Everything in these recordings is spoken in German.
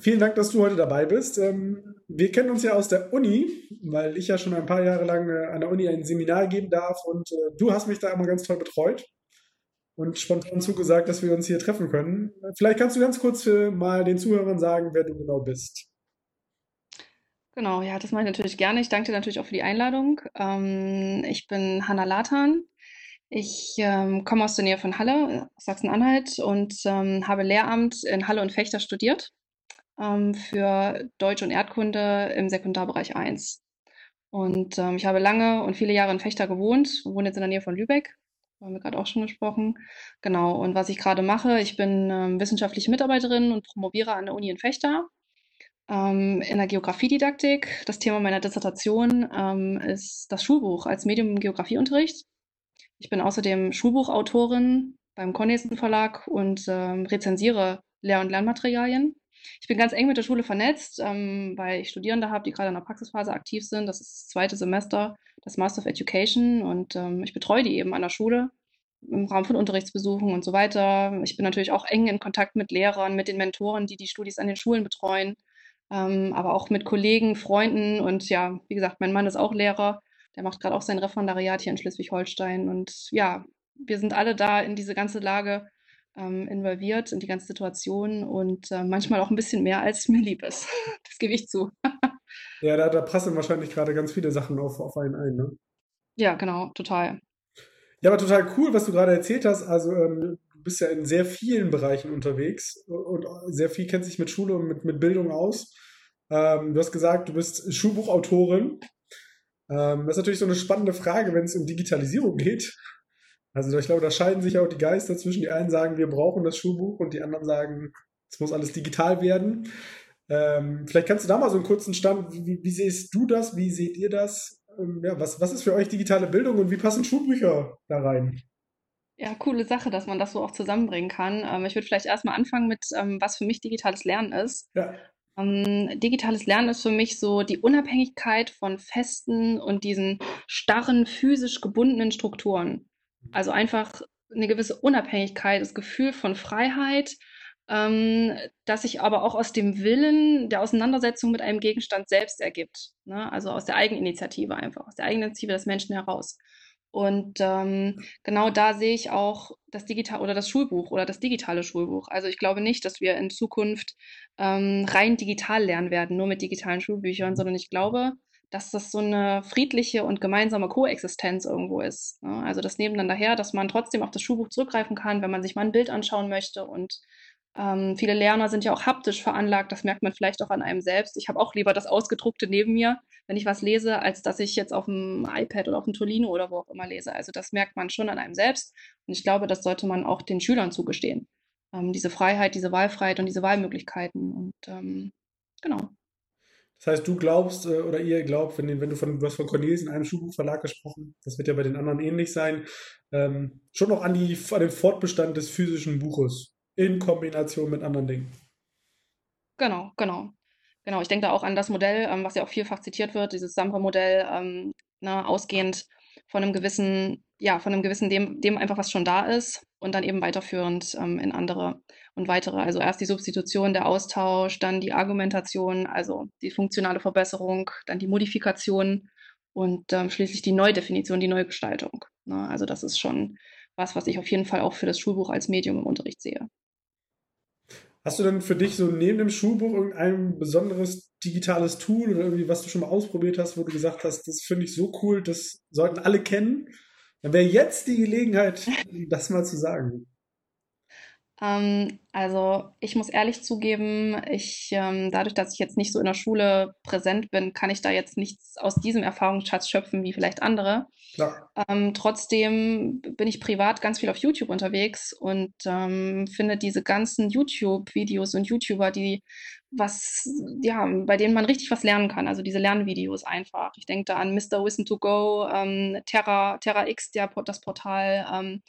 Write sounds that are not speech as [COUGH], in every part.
Vielen Dank, dass du heute dabei bist. Ähm, wir kennen uns ja aus der Uni, weil ich ja schon ein paar Jahre lang äh, an der Uni ein Seminar geben darf und äh, du hast mich da immer ganz toll betreut und spontan zugesagt, dass wir uns hier treffen können. Vielleicht kannst du ganz kurz mal den Zuhörern sagen, wer du genau bist. Genau, ja, das mache ich natürlich gerne. Ich danke dir natürlich auch für die Einladung. Ähm, ich bin Hanna Lathan. Ich ähm, komme aus der Nähe von Halle, Sachsen-Anhalt und habe Lehramt in Halle und Fechter studiert ähm, für Deutsch und Erdkunde im Sekundarbereich 1. Und ähm, ich habe lange und viele Jahre in Fechter gewohnt, wohne jetzt in der Nähe von Lübeck, haben wir gerade auch schon gesprochen. Genau, und was ich gerade mache, ich bin ähm, wissenschaftliche Mitarbeiterin und promoviere an der Uni in Fechter ähm, in der Geografiedidaktik. Das Thema meiner Dissertation ähm, ist das Schulbuch als Medium im Geografieunterricht. Ich bin außerdem Schulbuchautorin beim Cornelsen Verlag und ähm, rezensiere Lehr- und Lernmaterialien. Ich bin ganz eng mit der Schule vernetzt, ähm, weil ich Studierende habe, die gerade in der Praxisphase aktiv sind. Das ist das zweite Semester, das Master of Education und ähm, ich betreue die eben an der Schule im Rahmen von Unterrichtsbesuchen und so weiter. Ich bin natürlich auch eng in Kontakt mit Lehrern, mit den Mentoren, die die Studis an den Schulen betreuen, ähm, aber auch mit Kollegen, Freunden und ja, wie gesagt, mein Mann ist auch Lehrer. Der macht gerade auch sein Referendariat hier in Schleswig-Holstein und ja, wir sind alle da in diese ganze Lage ähm, involviert in die ganze Situation und äh, manchmal auch ein bisschen mehr, als mir lieb ist. [LAUGHS] Das gebe ich zu. [LAUGHS] ja, da, da passen wahrscheinlich gerade ganz viele Sachen auf, auf einen ein, ne? Ja, genau, total. Ja, aber total cool, was du gerade erzählt hast. Also ähm, du bist ja in sehr vielen Bereichen unterwegs und sehr viel kennt sich mit Schule und mit, mit Bildung aus. Ähm, du hast gesagt, du bist Schulbuchautorin. Ähm, das ist natürlich so eine spannende Frage, wenn es um Digitalisierung geht. Also ich glaube, da scheiden sich auch die Geister zwischen. Die einen sagen, wir brauchen das Schulbuch und die anderen sagen, es muss alles digital werden. Ähm, vielleicht kannst du da mal so einen kurzen Stand, wie, wie siehst du das, wie seht ihr das? Ähm, ja, was, was ist für euch digitale Bildung und wie passen Schulbücher da rein? Ja, coole Sache, dass man das so auch zusammenbringen kann. Ähm, ich würde vielleicht erstmal anfangen mit, ähm, was für mich digitales Lernen ist. Ja. Ähm, digitales Lernen ist für mich so die Unabhängigkeit von festen und diesen starren, physisch gebundenen Strukturen. Also einfach eine gewisse Unabhängigkeit, das Gefühl von Freiheit, ähm, das sich aber auch aus dem Willen der Auseinandersetzung mit einem Gegenstand selbst ergibt. Ne? Also aus der Eigeninitiative einfach, aus der Eigeninitiative des Menschen heraus. Und ähm, genau da sehe ich auch das Digital oder das Schulbuch oder das digitale Schulbuch. Also ich glaube nicht, dass wir in Zukunft ähm, rein digital lernen werden, nur mit digitalen Schulbüchern, sondern ich glaube, dass das so eine friedliche und gemeinsame Koexistenz irgendwo ist. Ne? Also das Nebeneinander her, dass man trotzdem auf das Schulbuch zurückgreifen kann, wenn man sich mal ein Bild anschauen möchte. Und ähm, viele Lerner sind ja auch haptisch veranlagt, das merkt man vielleicht auch an einem selbst. Ich habe auch lieber das Ausgedruckte neben mir, wenn ich was lese, als dass ich jetzt auf dem iPad oder auf dem Tolino oder wo auch immer lese. Also das merkt man schon an einem selbst. Und ich glaube, das sollte man auch den Schülern zugestehen. Ähm, diese Freiheit, diese Wahlfreiheit und diese Wahlmöglichkeiten. Und ähm, genau. Das heißt, du glaubst äh, oder ihr glaubt, wenn, wenn du von, du hast von Cornelis in einem Schulbuchverlag gesprochen, das wird ja bei den anderen ähnlich sein, ähm, schon noch an, die, an den Fortbestand des physischen Buches in Kombination mit anderen Dingen. Genau, genau. Genau, ich denke da auch an das Modell, ähm, was ja auch vielfach zitiert wird, dieses Samra-Modell, ähm, ne, ausgehend von einem gewissen, ja, von einem gewissen, dem, dem einfach was schon da ist und dann eben weiterführend ähm, in andere und weitere. Also erst die Substitution, der Austausch, dann die Argumentation, also die funktionale Verbesserung, dann die Modifikation und ähm, schließlich die Neudefinition, die Neugestaltung. Ne? Also das ist schon was, was ich auf jeden Fall auch für das Schulbuch als Medium im Unterricht sehe. Hast du denn für dich so neben dem Schulbuch irgendein besonderes digitales Tool oder irgendwie, was du schon mal ausprobiert hast, wo du gesagt hast, das finde ich so cool, das sollten alle kennen? Dann wäre jetzt die Gelegenheit, das mal zu sagen. Ähm, also ich muss ehrlich zugeben, ich, ähm, dadurch, dass ich jetzt nicht so in der Schule präsent bin, kann ich da jetzt nichts aus diesem Erfahrungsschatz schöpfen wie vielleicht andere. Klar. Ähm, trotzdem bin ich privat ganz viel auf YouTube unterwegs und ähm, finde diese ganzen YouTube-Videos und YouTuber, die was, ja, bei denen man richtig was lernen kann. Also diese Lernvideos einfach. Ich denke da an Mr. Wissen to Go, ähm, Terra, Terra X, der, das Portal, ähm,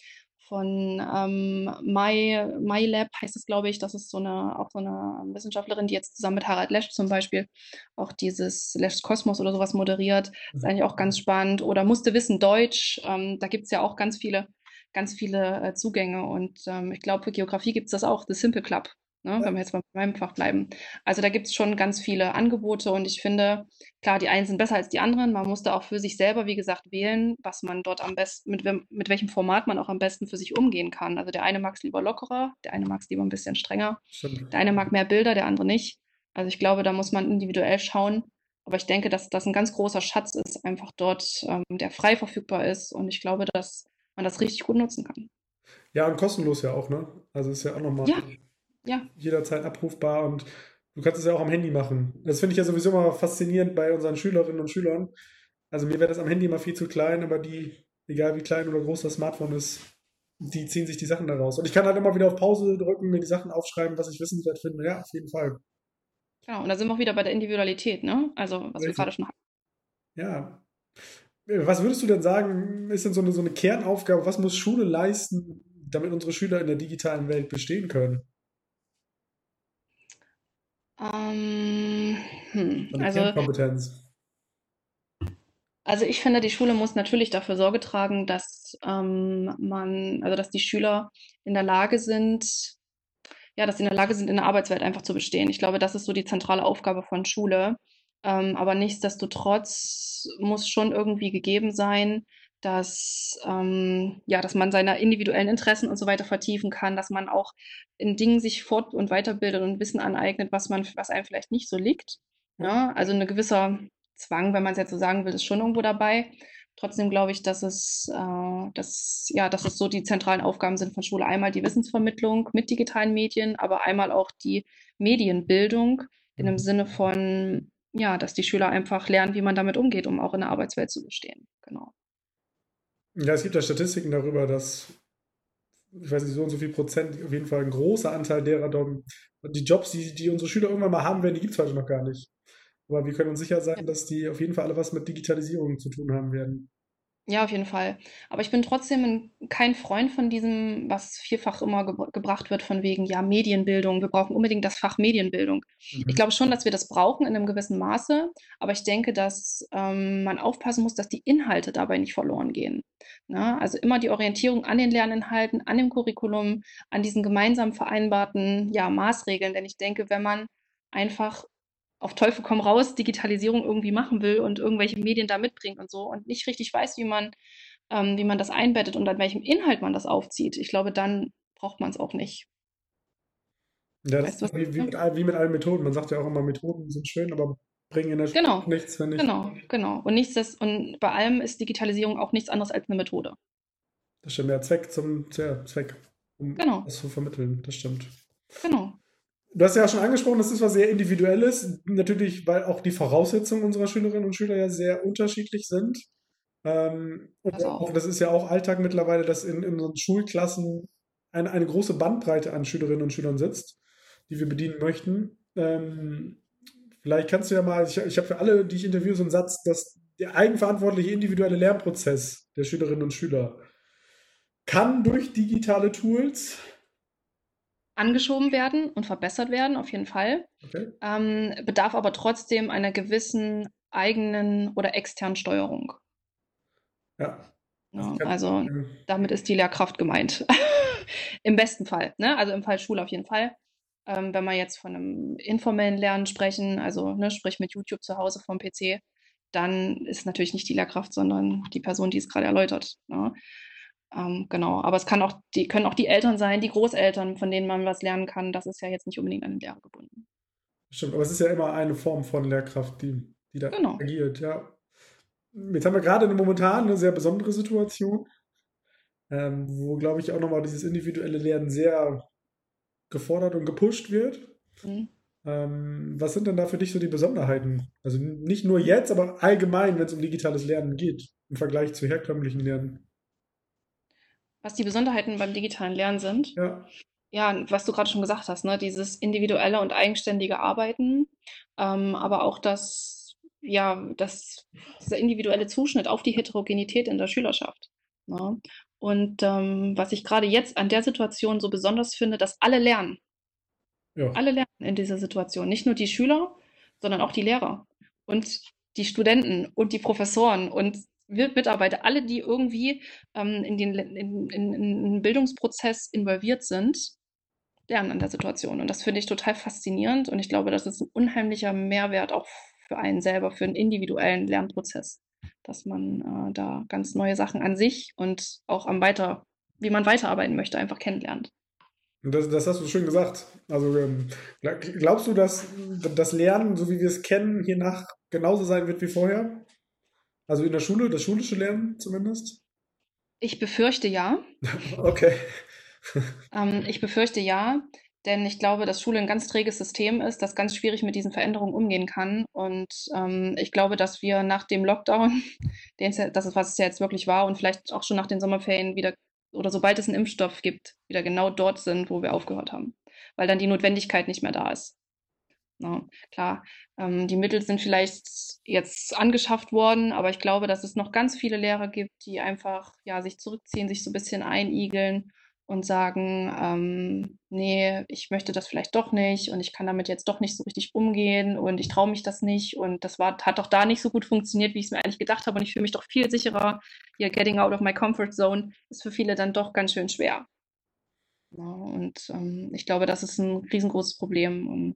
von ähm, My, MyLab heißt es, glaube ich. Das ist so eine, auch so eine Wissenschaftlerin, die jetzt zusammen mit Harald Lesch zum Beispiel auch dieses Lesch's Kosmos oder sowas moderiert. ist eigentlich auch ganz spannend. Oder musste wissen Deutsch. Ähm, da gibt es ja auch ganz viele, ganz viele äh, Zugänge. Und ähm, ich glaube, für Geografie gibt es das auch, The Simple Club ne, wenn wir jetzt bei meinem Fach bleiben. Also da gibt es schon ganz viele Angebote und ich finde, klar, die einen sind besser als die anderen. Man muss da auch für sich selber, wie gesagt, wählen, was man dort am besten, mit, mit welchem Format man auch am besten für sich umgehen kann. Also der eine mag es lieber lockerer, der eine mag es lieber ein bisschen strenger, Stimmt. der eine mag mehr Bilder, der andere nicht. Also ich glaube, da muss man individuell schauen. Aber ich denke, dass das ein ganz großer Schatz ist, einfach dort, ähm, der frei verfügbar ist. Und ich glaube, dass man das richtig gut nutzen kann. Ja, und kostenlos ja auch, ne? Also ist ja auch nochmal Ja, ja, jederzeit abrufbar und du kannst es ja auch am Handy machen. Das finde ich ja sowieso immer faszinierend bei unseren Schülerinnen und Schülern. Also mir wäre das am Handy immer viel zu klein, aber die, egal wie klein oder groß das Smartphone ist, die ziehen sich die Sachen da raus. Und ich kann halt immer wieder auf Pause drücken, mir die Sachen aufschreiben, was ich wissenswert finde. Ja, auf jeden Fall. genau. Und da sind wir auch wieder bei der Individualität, ne? Also, was wir Richtig. gerade schon hatten. Ja. Was würdest du denn sagen, ist denn so eine, so eine Kernaufgabe? Was muss Schule leisten, damit unsere Schüler in der digitalen Welt bestehen können? Ähm, hm, also, Kernkompetenz. also ich finde, die Schule muss natürlich dafür Sorge tragen, dass ähm, man, also dass die Schüler in der Lage sind, ja, dass sie in der Lage sind, in der Arbeitswelt einfach zu bestehen. Ich glaube, das ist so die zentrale Aufgabe von Schule. Ähm, aber nichtsdestotrotz muss schon irgendwie gegeben sein, dass, ähm, ja, dass man seine individuellen Interessen und so weiter vertiefen kann, dass man auch in Dingen sich fort- und weiterbildet und Wissen aneignet, was man, was einem vielleicht nicht so liegt. Ja, also ein gewisser Zwang, wenn man es jetzt so sagen will, ist schon irgendwo dabei. Trotzdem glaube ich, dass es, äh, dass, ja, dass es so die zentralen Aufgaben sind von Schule. Einmal die Wissensvermittlung mit digitalen Medien, aber einmal auch die Medienbildung in dem Mhm. Sinne von, ja, dass die Schüler einfach lernen, wie man damit umgeht, um auch in der Arbeitswelt zu bestehen. Genau. Ja, es gibt ja Statistiken darüber, dass, ich weiß nicht, so und so viel Prozent, auf jeden Fall ein großer Anteil derer, die Jobs, die, die unsere Schüler irgendwann mal haben werden, die gibt es heute noch gar nicht. Aber wir können uns sicher sein, dass die auf jeden Fall alle was mit Digitalisierung zu tun haben werden. Ja, auf jeden Fall. Aber ich bin trotzdem ein, kein Freund von diesem, was vielfach immer ge gebracht wird, von wegen, ja, Medienbildung. Wir brauchen unbedingt das Fach Medienbildung. Ich Mhm. glaube schon, dass wir das brauchen in einem gewissen Maße, aber ich denke, dass ähm, man aufpassen muss, dass die Inhalte dabei nicht verloren gehen. Ne? Also immer die Orientierung an den Lerninhalten, an dem Curriculum, an diesen gemeinsam vereinbarten ja, Maßregeln. Denn ich denke, wenn man einfach auf Teufel komm raus Digitalisierung irgendwie machen will und irgendwelche Medien da mitbringt und so und nicht richtig weiß, wie man, ähm, wie man das einbettet und an welchem Inhalt man das aufzieht, ich glaube, dann braucht man es auch nicht. Ja, das Weißt ist wie, wie, mit, all- wie mit allen Methoden. Man sagt ja auch immer, Methoden sind schön, aber bringen in der Genau, nichts, wenn nicht. genau, genau. Und nichts, das, und bei allem ist Digitalisierung auch nichts anderes als eine Methode. Das stimmt, ja, Zweck zum ja, Zweck, um Genau, das zu vermitteln. Das stimmt. genau. Du hast ja schon angesprochen, das ist was sehr Individuelles. Natürlich, weil auch die Voraussetzungen unserer Schülerinnen und Schüler ja sehr unterschiedlich sind. Ähm, und Das auch, auch. das ist ja auch Alltag mittlerweile, dass in, in unseren Schulklassen eine, eine große Bandbreite an Schülerinnen und Schülern sitzt, die wir bedienen möchten. Ähm, vielleicht kannst du ja mal, ich, ich habe für alle, die ich interviewe, so einen Satz, dass der eigenverantwortliche individuelle Lernprozess der Schülerinnen und Schüler kann durch digitale Tools, Angeschoben werden und verbessert werden, auf jeden Fall. okay, Ähm, bedarf aber trotzdem einer gewissen eigenen oder externen Steuerung. ja. Also Ja, also damit ist die Lehrkraft gemeint. [LAUGHS] Im besten Fall, ne? Also im Fall Schule auf jeden Fall. Ähm, wenn wir jetzt von einem informellen Lernen sprechen, also ne, sprich mit YouTube zu Hause vom PC, dann ist natürlich nicht die Lehrkraft, sondern die Person, die es gerade erläutert. Ne? Ähm, genau, aber es kann auch die, können auch die Eltern sein, die Großeltern, von denen man was lernen kann. Das ist ja jetzt nicht unbedingt an den Lehrer gebunden. Stimmt, aber es ist ja immer eine Form von Lehrkraft, die, die da Genau. agiert, ja. Jetzt haben wir gerade eine momentan eine sehr besondere Situation, ähm, wo, glaube ich, auch nochmal dieses individuelle Lernen sehr gefordert und gepusht wird. Mhm. Ähm, was sind denn da für dich so die Besonderheiten? Also nicht nur jetzt, aber allgemein, wenn es um digitales Lernen geht, im Vergleich zu herkömmlichen Lernen. Was die Besonderheiten beim digitalen Lernen sind, Ja, ja, was du gerade schon gesagt hast, ne, dieses individuelle und eigenständige Arbeiten, ähm, aber auch das, ja, das, dieser individuelle Zuschnitt auf die Heterogenität in der Schülerschaft. Ne? Und ähm, was ich gerade jetzt an der Situation so besonders finde, dass alle lernen. ja. Alle lernen in dieser Situation. Nicht nur die Schüler, sondern auch die Lehrer und die Studenten und die Professoren und Mitarbeiter, alle, die irgendwie ähm, in den in, in, in Bildungsprozess involviert sind, lernen an der Situation. Und das finde ich total faszinierend und ich glaube, das ist ein unheimlicher Mehrwert auch für einen selber, für einen individuellen Lernprozess, dass man äh, da ganz neue Sachen an sich und auch am weiter, wie man weiterarbeiten möchte, einfach kennenlernt. Das, das hast du schön gesagt. Also ähm, gl- glaubst du, dass das Lernen, so wie wir es kennen, hiernach genauso sein wird wie vorher? Also in der Schule, das schulische Lernen zumindest? Ich befürchte ja. [LAUGHS] Okay. Ähm, ich befürchte ja, denn ich glaube, dass Schule ein ganz träges System ist, das ganz schwierig mit diesen Veränderungen umgehen kann. Und ähm, ich glaube, dass wir nach dem Lockdown, [LAUGHS] den das ist, was es ja jetzt wirklich war, und vielleicht auch schon nach den Sommerferien wieder oder sobald es einen Impfstoff gibt, wieder genau dort sind, wo wir aufgehört haben, weil dann die Notwendigkeit nicht mehr da ist. Na, klar, ähm, die Mittel sind vielleicht jetzt angeschafft worden, aber ich glaube, dass es noch ganz viele Lehrer gibt, die einfach ja sich zurückziehen, sich so ein bisschen einigeln und sagen, ähm, nee, ich möchte das vielleicht doch nicht und ich kann damit jetzt doch nicht so richtig umgehen und ich traue mich das nicht und das war, hat doch da nicht so gut funktioniert, wie ich es mir eigentlich gedacht habe und ich fühle mich doch viel sicherer. Hier, getting out of my comfort zone ist für viele dann doch ganz schön schwer. Ja, und ähm, ich glaube, das ist ein riesengroßes Problem und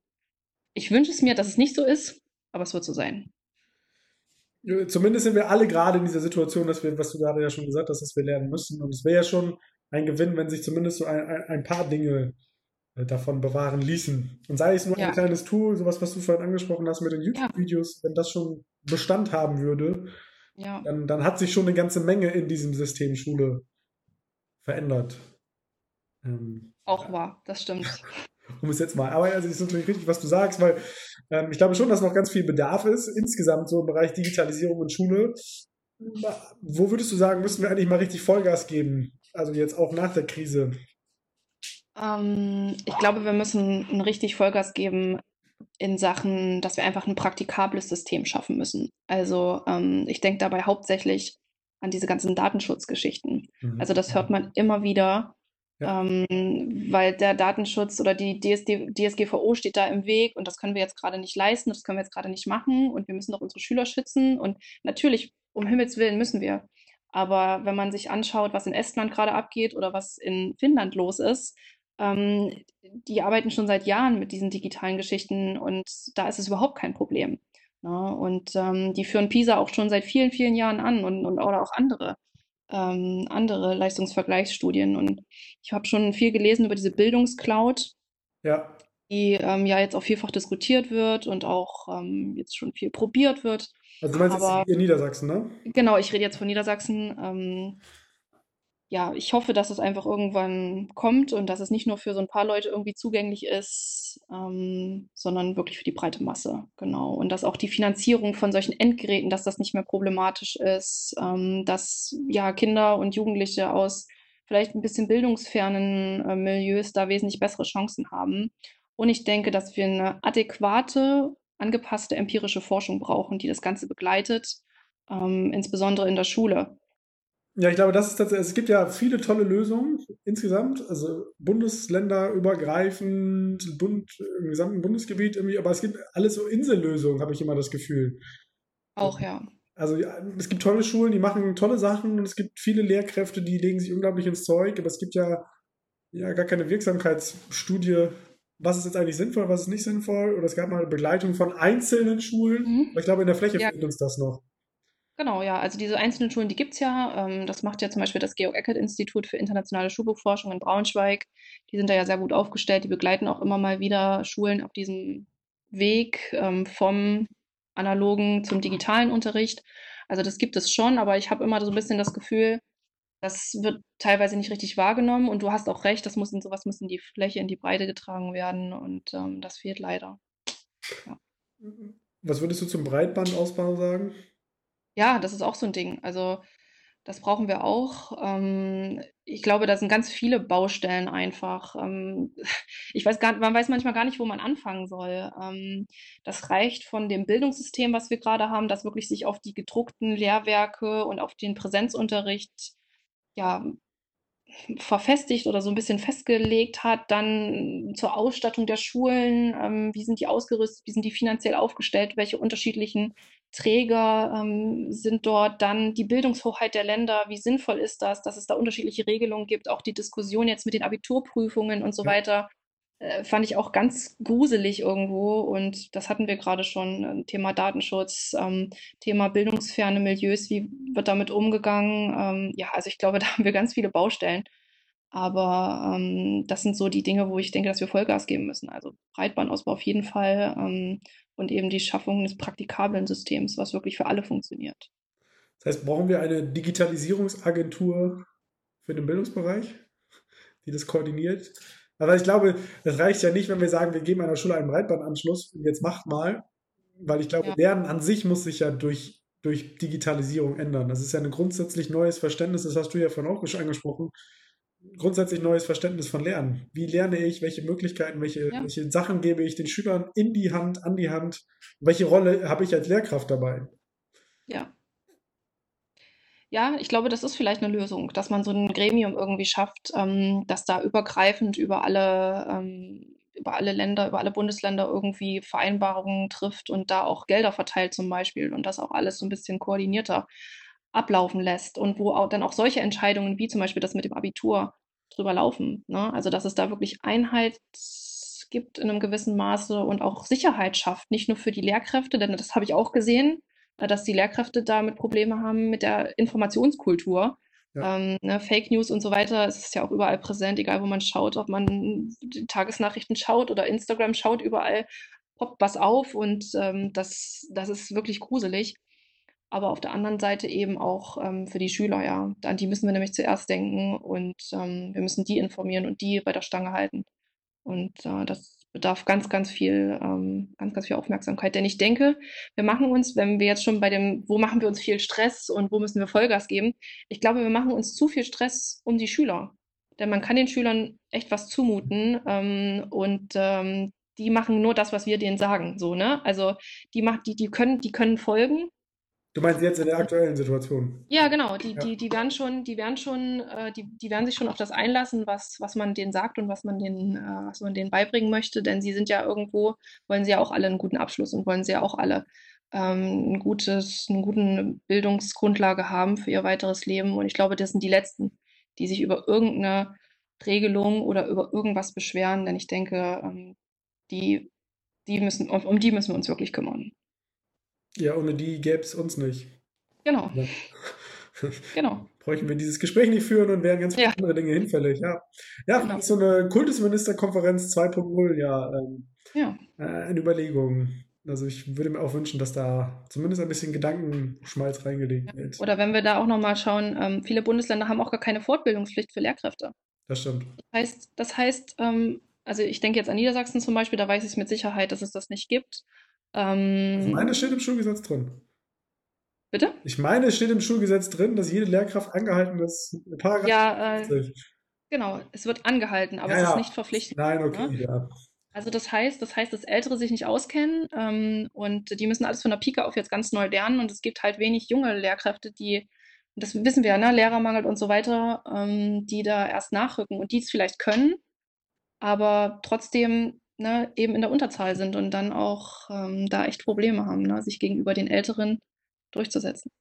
ich wünsche es mir, dass es nicht so ist, aber es wird so sein. Zumindest sind wir alle gerade in dieser Situation, dass wir, was du gerade ja schon gesagt hast, dass wir lernen müssen. Und es wäre ja schon ein Gewinn, wenn sich zumindest so ein, ein, ein paar Dinge äh, davon bewahren ließen. Und sei es nur Ja. ein kleines Tool, sowas, was du vorhin angesprochen hast mit den YouTube-Videos, wenn das schon Bestand haben würde, Ja, dann, dann hat sich schon eine ganze Menge in diesem System Schule verändert. Ähm, auch wahr, das stimmt. Um es jetzt mal. Aber also, es ist natürlich richtig, was du sagst, weil ähm, ich glaube schon, dass noch ganz viel Bedarf ist, insgesamt so im Bereich Digitalisierung und Schule. Wo würdest du sagen, müssen wir eigentlich mal richtig Vollgas geben? Also jetzt auch nach der Krise. Ähm, ich glaube, wir müssen ein richtig Vollgas geben in Sachen, dass wir einfach ein praktikables System schaffen müssen. Also ähm, ich denke dabei hauptsächlich an diese ganzen Datenschutzgeschichten. Mhm. Also das hört man immer wieder, Ja. ähm, weil der Datenschutz oder die DSD, DSGVO steht da im Weg und das können wir jetzt gerade nicht leisten, das können wir jetzt gerade nicht machen und wir müssen doch unsere Schüler schützen und natürlich, um Himmels Willen müssen wir. Aber wenn man sich anschaut, was in Estland gerade abgeht oder was in Finnland los ist, ähm, die arbeiten schon seit Jahren mit diesen digitalen Geschichten und da ist es überhaupt kein Problem. Ne? Und ähm, die führen PISA auch schon seit vielen, vielen Jahren an und, und oder auch andere, ähm, andere Leistungsvergleichsstudien. Und ich habe schon viel gelesen über diese Bildungscloud, Ja, die ähm, ja jetzt auch vielfach diskutiert wird und auch ähm, jetzt schon viel probiert wird. also du meinst Aber- jetzt in Niedersachsen, ne? Genau, ich rede jetzt von Niedersachsen. Ja, ich hoffe, dass es einfach irgendwann kommt und dass es nicht nur für so ein paar Leute irgendwie zugänglich ist, ähm, sondern wirklich für die breite Masse. Genau. Und dass auch die Finanzierung von solchen Endgeräten, dass das nicht mehr problematisch ist, ähm, dass ja Kinder und Jugendliche aus vielleicht ein bisschen bildungsfernen äh, Milieus da wesentlich bessere Chancen haben. Und ich denke, dass wir eine adäquate, angepasste empirische Forschung brauchen, die das Ganze begleitet, ähm, insbesondere in der Schule. Ja, ich glaube, das ist tatsächlich, es gibt ja viele tolle Lösungen insgesamt, also bundesländerübergreifend, Bund, im gesamten Bundesgebiet irgendwie, aber es gibt alles so Insellösungen, habe ich immer das Gefühl. Auch ja. Also es gibt tolle Schulen, die machen tolle Sachen und es gibt viele Lehrkräfte, die legen sich unglaublich ins Zeug, aber es gibt ja, ja gar keine Wirksamkeitsstudie, was ist jetzt eigentlich sinnvoll, was ist nicht sinnvoll. Oder es gab mal eine Begleitung von einzelnen Schulen. Mhm. Aber ich glaube, in der Fläche Ja. fehlt uns das noch. Genau, ja. Also diese einzelnen Schulen, die gibt's ja. Ähm, das macht ja zum Beispiel das Georg-Eckert-Institut für internationale Schulbuchforschung in Braunschweig. Die sind da ja sehr gut aufgestellt. Die begleiten auch immer mal wieder Schulen auf diesem Weg ähm, vom analogen zum digitalen Unterricht. Also das gibt es schon, aber ich habe immer so ein bisschen das Gefühl, das wird teilweise nicht richtig wahrgenommen und du hast auch recht, das muss in sowas muss in die Fläche, in die Breite getragen werden und ähm, das fehlt leider. Ja. Was würdest du zum Breitbandausbau sagen? Ja, das ist auch so ein Ding. Also das brauchen wir auch. Ähm, ich glaube, da sind ganz viele Baustellen einfach. Ähm, [LAUGHS] ich weiß gar, man weiß manchmal gar nicht, wo man anfangen soll. Ähm, das reicht von dem Bildungssystem, was wir gerade haben, das wirklich sich auf die gedruckten Lehrwerke und auf den Präsenzunterricht ja verfestigt oder so ein bisschen festgelegt hat, dann zur Ausstattung der Schulen, ähm, wie sind die ausgerüstet, wie sind die finanziell aufgestellt, welche unterschiedlichen Träger ähm, sind dort, dann die Bildungshoheit der Länder, wie sinnvoll ist das, dass es da unterschiedliche Regelungen gibt, auch die Diskussion jetzt mit den Abiturprüfungen und so ja. weiter, äh, fand ich auch ganz gruselig irgendwo und das hatten wir gerade schon, Thema Datenschutz, ähm, Thema bildungsferne Milieus, wie wird damit umgegangen? Ähm, ja, also ich glaube, [LAUGHS] da haben wir ganz viele Baustellen. Aber ähm, das sind so die Dinge, wo ich denke, dass wir Vollgas geben müssen. Also Breitbandausbau auf jeden Fall ähm, und eben die Schaffung des praktikablen Systems, was wirklich für alle funktioniert. Das heißt, brauchen wir eine Digitalisierungsagentur für den Bildungsbereich, die das koordiniert? Aber ich glaube, das reicht ja nicht, wenn wir sagen, wir geben einer Schule einen Breitbandanschluss und jetzt macht mal, weil ich glaube, ja. Lernen an sich muss sich ja durch, durch Digitalisierung ändern. Das ist ja ein grundsätzlich neues Verständnis, das hast du ja vorhin auch schon angesprochen, grundsätzlich neues Verständnis von Lernen. Wie lerne ich, welche Möglichkeiten, welche, ja. welche Sachen gebe ich den Schülern in die Hand, an die Hand, welche Rolle habe ich als Lehrkraft dabei? Ja. Ja, ich glaube, das ist vielleicht eine Lösung, dass man so ein Gremium irgendwie schafft, ähm, dass da übergreifend über alle, ähm, über alle Länder, über alle Bundesländer irgendwie Vereinbarungen trifft und da auch Gelder verteilt zum Beispiel und das auch alles so ein bisschen koordinierter ablaufen lässt und wo auch dann auch solche Entscheidungen wie zum Beispiel das mit dem Abitur drüber laufen. Ne? Also dass es da wirklich Einheit gibt in einem gewissen Maße und auch Sicherheit schafft, nicht nur für die Lehrkräfte, denn das habe ich auch gesehen, äh, dass die Lehrkräfte damit Probleme haben mit der Informationskultur. Ja. Ähm, ne, Fake News und so weiter, es ist ja auch überall präsent, egal wo man schaut, ob man Tagesnachrichten schaut oder Instagram schaut, überall poppt was auf und ähm, das, das ist wirklich gruselig aber auf der anderen Seite eben auch ähm, für die Schüler, ja. An die müssen wir nämlich zuerst denken und ähm, wir müssen die informieren und die bei der Stange halten. Und äh, das bedarf ganz, ganz viel, ähm, ganz, ganz viel Aufmerksamkeit. Denn ich denke, wir machen uns, wenn wir jetzt schon bei dem, wo machen wir uns viel Stress und wo müssen wir Vollgas geben, ich glaube, wir machen uns zu viel Stress um die Schüler. Denn man kann den Schülern echt was zumuten ähm, und ähm, die machen nur das, was wir denen sagen, so, ne? Also die macht, die, die können, die können folgen, Du meinst jetzt in der aktuellen Situation? Ja, genau. Die, ja. die, die werden schon, die werden schon, äh, die, die werden sich schon auf das einlassen, was, was man denen sagt und was man denen, äh, was man denen beibringen möchte, denn sie sind ja irgendwo, wollen sie ja auch alle einen guten Abschluss und wollen sie ja auch alle ähm, ein gutes, eine gute Bildungsgrundlage haben für ihr weiteres Leben. Und ich glaube, das sind die letzten, die sich über irgendeine Regelung oder über irgendwas beschweren, denn ich denke, ähm, die, die müssen, um, um die müssen wir uns wirklich kümmern. Ja, ohne die gäbe es uns nicht. Genau. Ja. [LAUGHS] genau. Bräuchten wir dieses Gespräch nicht führen und wären ganz viele ja. andere Dinge hinfällig. Ja, ja genau. so eine Kultusministerkonferenz 2.0, ja, ähm, ja. Äh, eine Überlegung. Also ich würde mir auch wünschen, dass da zumindest ein bisschen Gedankenschmalz reingelegt wird. Oder wenn wir da auch nochmal schauen, ähm, viele Bundesländer haben auch gar keine Fortbildungspflicht für Lehrkräfte. Das stimmt. Das heißt, das heißt ähm, also ich denke jetzt an Niedersachsen zum Beispiel, da weiß ich es mit Sicherheit, dass es das nicht gibt. Ähm, ich meine, es steht im Schulgesetz drin. Bitte? Ich meine, es steht im Schulgesetz drin, dass jede Lehrkraft angehalten ist. Paragraph ja, äh, genau, es wird angehalten, aber ja, es ist nicht verpflichtend. Nein, okay, ne? ja. Also das heißt, das heißt, dass Ältere sich nicht auskennen ähm, und die müssen alles von der Pike auf jetzt ganz neu lernen und es gibt halt wenig junge Lehrkräfte, die, das wissen wir ja, ne, Lehrermangel und so weiter, ähm, die da erst nachrücken und die es vielleicht können, aber trotzdem ne, eben in der Unterzahl sind und dann auch ähm, da echt Probleme haben, ne, sich gegenüber den Älteren durchzusetzen.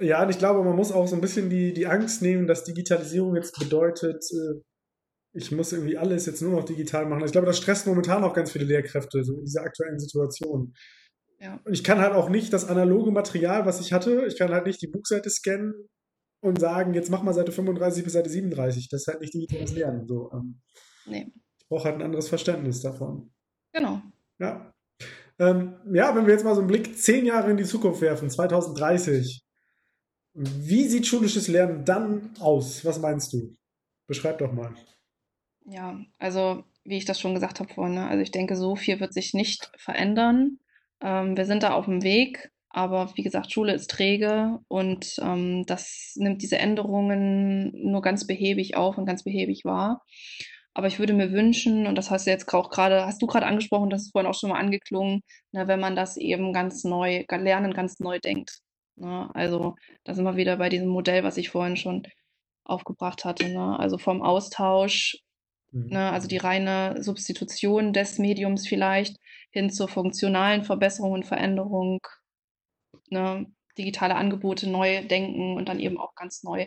Ja, und ich glaube, man muss auch so ein bisschen die, die Angst nehmen, dass Digitalisierung jetzt bedeutet, äh, ich muss irgendwie alles jetzt nur noch digital machen. Ich glaube, das stresst momentan auch ganz viele Lehrkräfte, so in dieser aktuellen Situation. Ja. Und ich kann halt auch nicht das analoge Material, was ich hatte, ich kann halt nicht die Buchseite scannen und sagen, jetzt mach mal Seite 35 bis Seite 37. Das ist halt nicht digitales Lernen. So, ähm, nee. Ich brauche halt ein anderes Verständnis davon. Genau. Ja. Ähm, ja, wenn wir jetzt mal so einen Blick zehn Jahre in die Zukunft werfen, 2030, wie sieht schulisches Lernen dann aus? Was meinst du? Beschreib doch mal. Ja, also wie ich das schon gesagt habe vorhin, ne? also ich denke, so viel wird sich nicht verändern. Ähm, wir sind da auf dem Weg, aber wie gesagt, Schule ist träge und ähm, das nimmt diese Änderungen nur ganz behäbig auf und ganz behäbig wahr. Aber ich würde mir wünschen, und das hast du jetzt auch gerade, hast du gerade angesprochen, das ist vorhin auch schon mal angeklungen, ne, wenn man das eben ganz neu, lernen ganz neu denkt. Ne? Also da sind wir wieder bei diesem Modell, was ich vorhin schon aufgebracht hatte. Ne? Also vom Austausch, mhm. ne? also die reine Substitution des Mediums vielleicht hin zur funktionalen Verbesserung und Veränderung, ne? digitale Angebote neu denken und dann eben auch ganz neu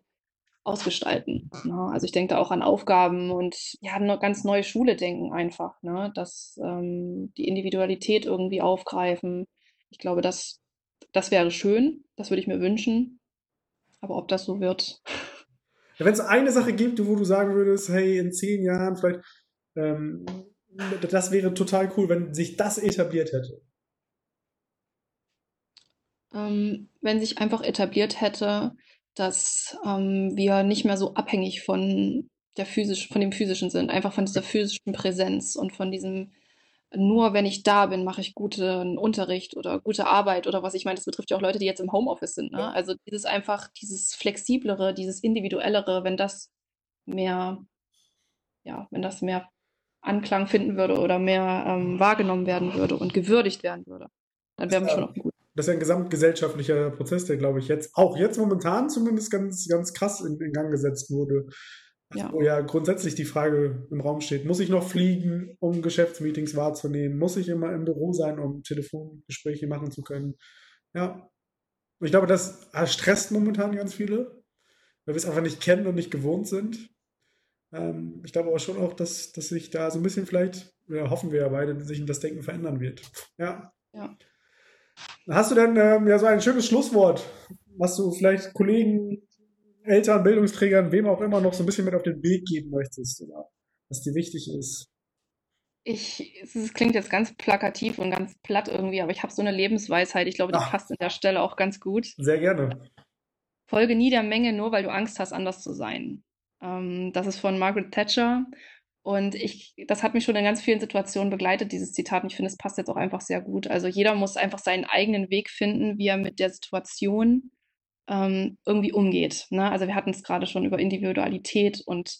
ausgestalten. Ne? Also ich denke da auch an Aufgaben und ja, eine ganz neue Schule denken einfach, ne? dass ähm, die Individualität irgendwie aufgreifen. Ich glaube, das, das wäre schön, das würde ich mir wünschen. Aber ob das so wird. Ja, Wenn es eine Sache gibt, wo du sagen würdest, hey, in zehn Jahren vielleicht, ähm, das wäre total cool, wenn sich das etabliert hätte. Ähm, wenn sich einfach etabliert hätte, dass ähm, wir nicht mehr so abhängig von der physisch, von dem physischen sind, einfach von dieser physischen Präsenz und von diesem nur wenn ich da bin, mache ich guten Unterricht oder gute Arbeit oder was ich meine, das betrifft ja auch Leute, die jetzt im Homeoffice sind. Ne? Also dieses einfach, dieses flexiblere, dieses individuellere, wenn das mehr, ja, wenn das mehr Anklang finden würde oder mehr ähm, wahrgenommen werden würde und gewürdigt werden würde, dann wären wir schon auf gut das ist ja ein gesamtgesellschaftlicher Prozess, der, glaube ich, jetzt, auch jetzt momentan zumindest ganz, ganz krass in, in Gang gesetzt wurde. Ja. Wo ja grundsätzlich die Frage im Raum steht, muss ich noch fliegen, um Geschäftsmeetings wahrzunehmen? Muss ich immer im Büro sein, um Telefongespräche machen zu können? Ja. Und ich glaube, das stresst momentan ganz viele, weil wir es einfach nicht kennen und nicht gewohnt sind. Ähm, ich glaube aber schon auch, dass, dass sich da so ein bisschen vielleicht, ja, hoffen wir ja beide, sich das Denken verändern wird. Ja. Ja. Hast du denn ähm, ja so ein schönes Schlusswort, was du vielleicht Kollegen, Eltern, Bildungsträgern, wem auch immer noch so ein bisschen mit auf den Weg geben möchtest oder was dir wichtig ist? Ich, es klingt jetzt ganz plakativ und ganz platt irgendwie, aber ich habe so eine Lebensweisheit. Ich glaube, die Ach. passt an der Stelle auch ganz gut. Sehr gerne. Folge nie der Menge, nur weil du Angst hast, anders zu sein. Ähm, das ist von Margaret Thatcher und ich, das hat mich schon in ganz vielen Situationen begleitet, dieses Zitat. Und ich finde, es passt jetzt auch einfach sehr gut. Also jeder muss einfach seinen eigenen Weg finden, wie er mit der Situation ähm, irgendwie umgeht. Ne? Also wir hatten es gerade schon über Individualität und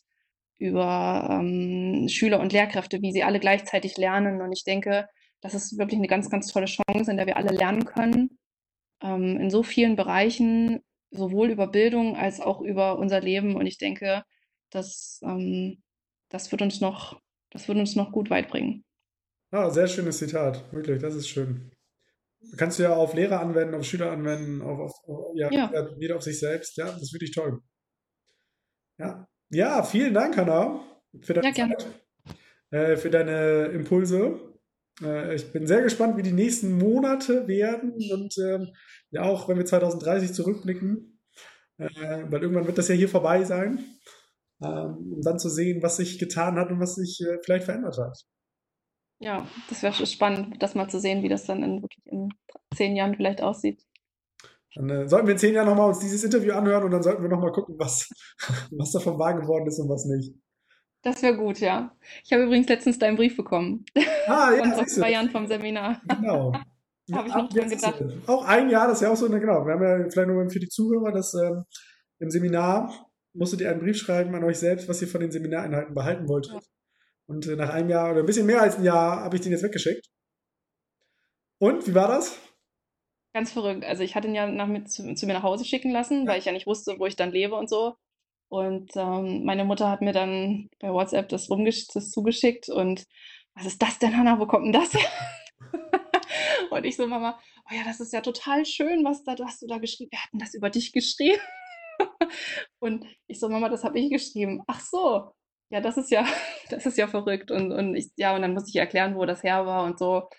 über ähm, Schüler und Lehrkräfte, wie sie alle gleichzeitig lernen. Und ich denke, das ist wirklich eine ganz, ganz tolle Chance, in der wir alle lernen können. Ähm, in so vielen Bereichen, sowohl über Bildung als auch über unser Leben. Und ich denke, dass ähm, das wird uns noch, das wird uns noch gut weit bringen. Ah, sehr schönes Zitat, wirklich, das ist schön. Kannst du ja auf Lehrer anwenden, auf Schüler anwenden, auf, auf ja, ja. wieder auf sich selbst. Ja, das ist wirklich toll. Ja, ja vielen Dank, Hanna, für deine ja, Zeit, äh, für deine Impulse. Äh, ich bin sehr gespannt, wie die nächsten Monate werden und äh, ja auch, wenn wir 2030 zurückblicken, äh, weil irgendwann wird das ja hier vorbei sein um dann zu sehen, was sich getan hat und was sich äh, vielleicht verändert hat. Ja, das wäre spannend, das mal zu sehen, wie das dann in, wirklich in zehn Jahren vielleicht aussieht. Dann äh, sollten wir in zehn Jahren nochmal uns dieses Interview anhören und dann sollten wir nochmal gucken, was, [LAUGHS] was davon wahr geworden ist und was nicht. Das wäre gut, ja. Ich habe übrigens letztens deinen Brief bekommen. Ah, ja. Von zwei Jahren vom Seminar. Genau. [LAUGHS] habe ich noch dran gedacht. Auch ein Jahr, das ist ja auch so, genau. Wir haben ja vielleicht nur für die Zuhörer, dass ähm, im Seminar musstet ihr einen Brief schreiben an euch selbst, was ihr von den Seminarinhalten behalten wolltet. Ja. Und äh, nach einem Jahr oder ein bisschen mehr als ein Jahr habe ich den jetzt weggeschickt. Und wie war das? Ganz verrückt. Also ich hatte ihn ja nach, zu, zu, mir nach Hause schicken lassen, ja. weil ich ja nicht wusste, wo ich dann lebe und so. Und ähm, meine Mutter hat mir dann bei WhatsApp das, das zugeschickt und was ist das denn, Hannah? Wo kommt denn das her? [LAUGHS] und ich so, Mama, oh ja, das ist ja total schön, was, da, was du da geschrieben hast. Wir hatten das über dich geschrieben. Und ich so, Mama, das habe ich geschrieben. Ach so, ja, das ist ja, [LAUGHS] das ist ja verrückt. Und, und ich, ja, und dann musste ich erklären, wo das her war und so.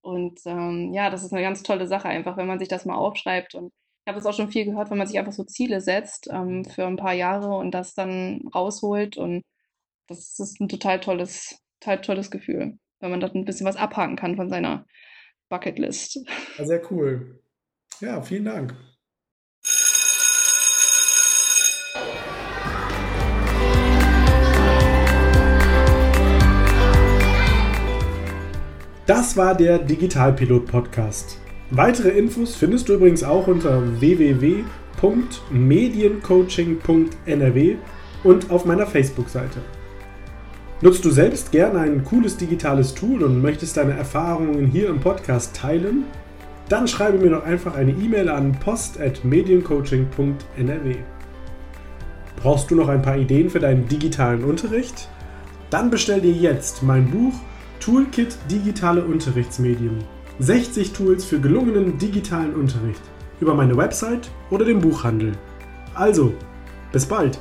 Und ähm, ja, das ist eine ganz tolle Sache, einfach, wenn man sich das mal aufschreibt. Und ich habe es auch schon viel gehört, wenn man sich einfach so Ziele setzt ähm, für ein paar Jahre und das dann rausholt. Und das ist ein total tolles, total tolles Gefühl, wenn man da ein bisschen was abhaken kann von seiner Bucketlist. Sehr cool. Ja, vielen Dank. Das war der Digitalpilot Podcast. Weitere Infos findest du übrigens auch unter www.mediencoaching.nrw und auf meiner Facebook-Seite. Nutzt du selbst gerne ein cooles digitales Tool und möchtest deine Erfahrungen hier im Podcast teilen? Dann schreibe mir doch einfach eine E-Mail an post.mediencoaching.nrw. Brauchst du noch ein paar Ideen für deinen digitalen Unterricht? Dann bestell dir jetzt mein Buch Toolkit Digitale Unterrichtsmedien. 60 Tools für gelungenen digitalen Unterricht über meine Website oder den Buchhandel. Also, bis bald!